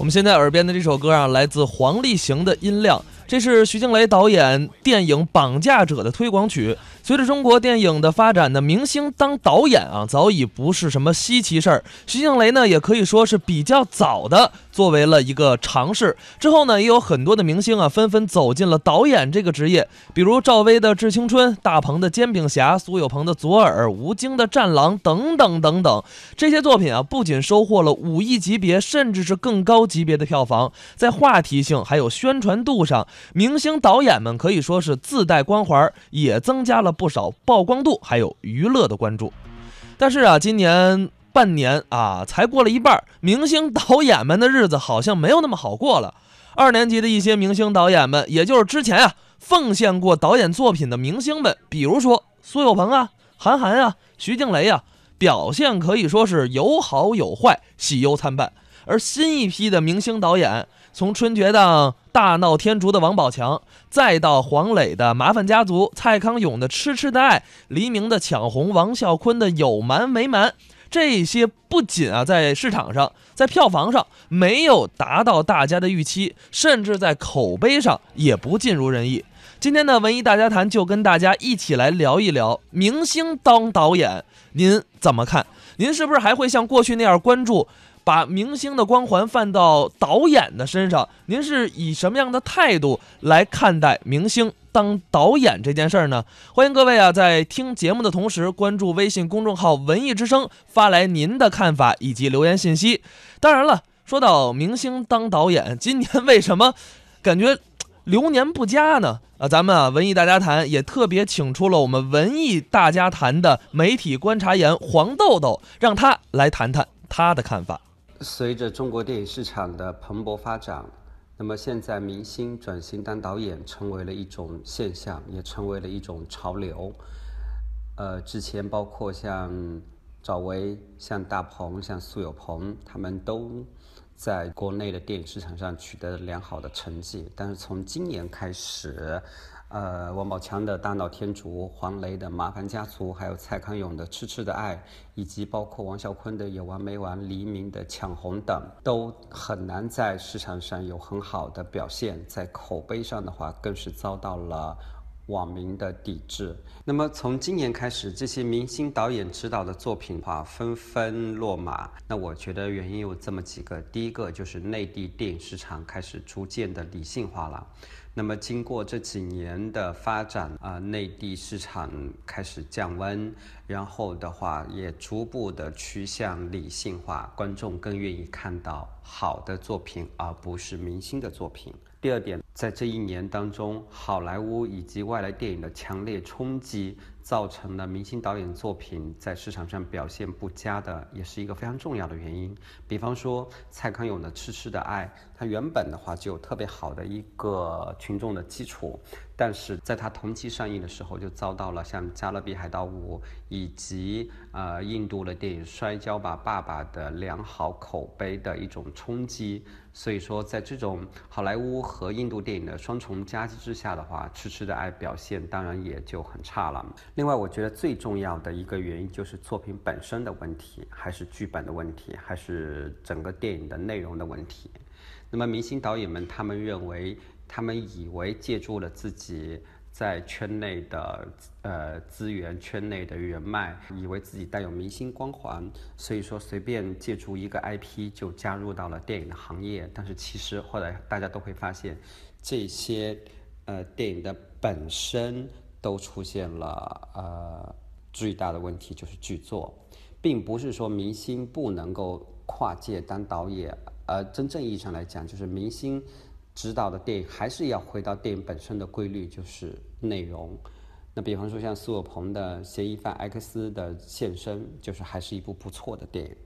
我们现在耳边的这首歌啊，来自黄立行的《音量》，这是徐静蕾导演电影《绑架者》的推广曲。随着中国电影的发展呢，明星当导演啊，早已不是什么稀奇事儿。徐静蕾呢，也可以说是比较早的作为了一个尝试。之后呢，也有很多的明星啊，纷纷走进了导演这个职业，比如赵薇的《致青春》，大鹏的《煎饼侠》，苏有朋的《左耳》，吴京的《战狼》等等等等。这些作品啊，不仅收获了五亿级别，甚至是更高级别的票房，在话题性还有宣传度上，明星导演们可以说是自带光环，也增加了。不少曝光度，还有娱乐的关注，但是啊，今年半年啊，才过了一半，明星导演们的日子好像没有那么好过了。二年级的一些明星导演们，也就是之前啊奉献过导演作品的明星们，比如说苏有朋啊、韩寒啊、徐静蕾啊，表现可以说是有好有坏，喜忧参半。而新一批的明星导演。从春节档大闹天竺的王宝强，再到黄磊的《麻烦家族》，蔡康永的《痴痴的爱》，黎明的《抢红》，王啸坤的《有瞒没瞒》，这些不仅啊在市场上，在票房上没有达到大家的预期，甚至在口碑上也不尽如人意。今天呢，文艺大家谈就跟大家一起来聊一聊明星当导演，您怎么看？您是不是还会像过去那样关注？把明星的光环放到导演的身上，您是以什么样的态度来看待明星当导演这件事儿呢？欢迎各位啊，在听节目的同时关注微信公众号“文艺之声”，发来您的看法以及留言信息。当然了，说到明星当导演，今年为什么感觉流年不佳呢？啊，咱们啊，文艺大家谈也特别请出了我们文艺大家谈的媒体观察员黄豆豆，让他来谈谈他的看法。随着中国电影市场的蓬勃发展，那么现在明星转型当导演成为了一种现象，也成为了一种潮流。呃，之前包括像赵薇、像大鹏、像苏有朋，他们都在国内的电影市场上取得了良好的成绩。但是从今年开始，呃，王宝强的大闹天竺，黄磊的麻烦家族，还有蔡康永的痴痴的爱，以及包括王啸坤的有完没完，黎明的抢红等，都很难在市场上有很好的表现。在口碑上的话，更是遭到了网民的抵制。那么从今年开始，这些明星导演指导的作品的话纷纷落马。那我觉得原因有这么几个，第一个就是内地电影市场开始逐渐的理性化了。那么经过这几年的发展啊，内地市场开始降温，然后的话也逐步的趋向理性化，观众更愿意看到好的作品，而不是明星的作品。第二点，在这一年当中，好莱坞以及外来电影的强烈冲击，造成了明星导演作品在市场上表现不佳的，也是一个非常重要的原因。比方说，蔡康永的《痴痴的爱》，他原本的话就有特别好的一个群众的基础。但是在它同期上映的时候，就遭到了像《加勒比海盗五》以及呃印度的电影《摔跤吧，爸爸》的良好口碑的一种冲击。所以说，在这种好莱坞和印度电影的双重夹击之下的话，《痴痴的爱》表现当然也就很差了。另外，我觉得最重要的一个原因就是作品本身的问题，还是剧本的问题，还是整个电影的内容的问题。那么，明星导演们他们认为。他们以为借助了自己在圈内的呃资源、圈内的人脉，以为自己带有明星光环，所以说随便借助一个 IP 就加入到了电影的行业。但是其实后来大家都会发现，这些呃电影的本身都出现了呃最大的问题，就是剧作，并不是说明星不能够跨界当导演，而真正意义上来讲，就是明星。指导的电影还是要回到电影本身的规律，就是内容。那比方说像苏有朋的《嫌疑犯 X 的现身》，就是还是一部不错的电影。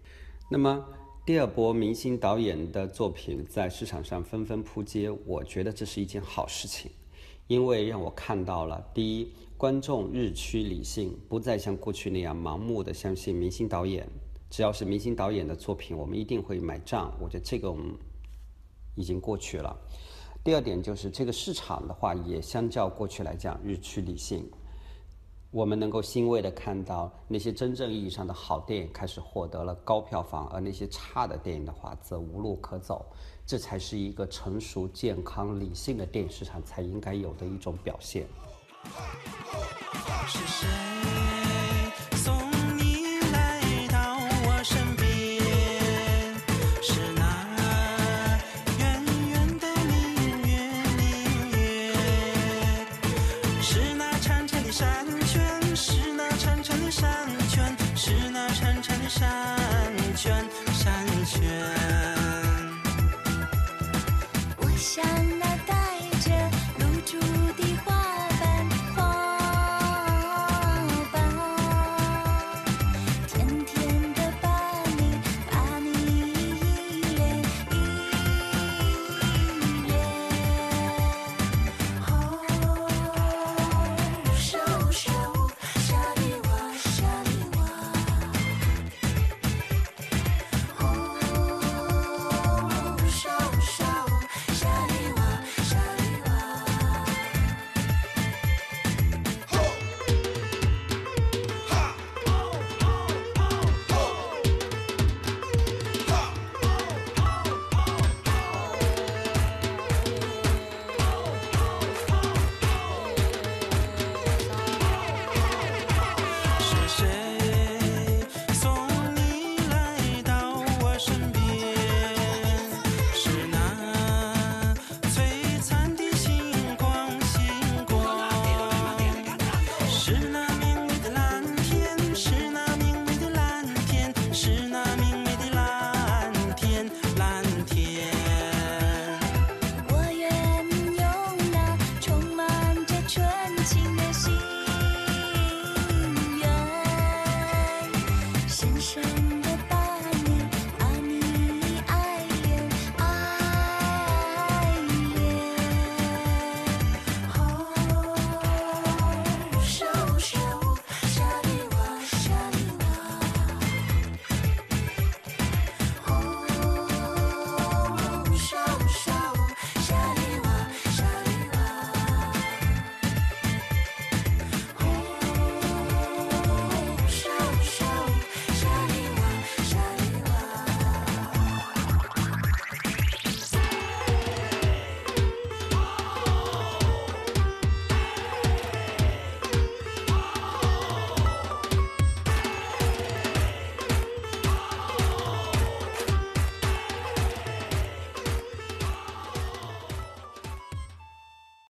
那么第二波明星导演的作品在市场上纷纷扑街，我觉得这是一件好事情，因为让我看到了第一，观众日趋理性，不再像过去那样盲目的相信明星导演，只要是明星导演的作品，我们一定会买账。我觉得这个我们。已经过去了。第二点就是这个市场的话，也相较过去来讲日趋理性。我们能够欣慰地看到那些真正意义上的好电影开始获得了高票房，而那些差的电影的话则无路可走。这才是一个成熟、健康、理性的电影市场才应该有的一种表现。是谁？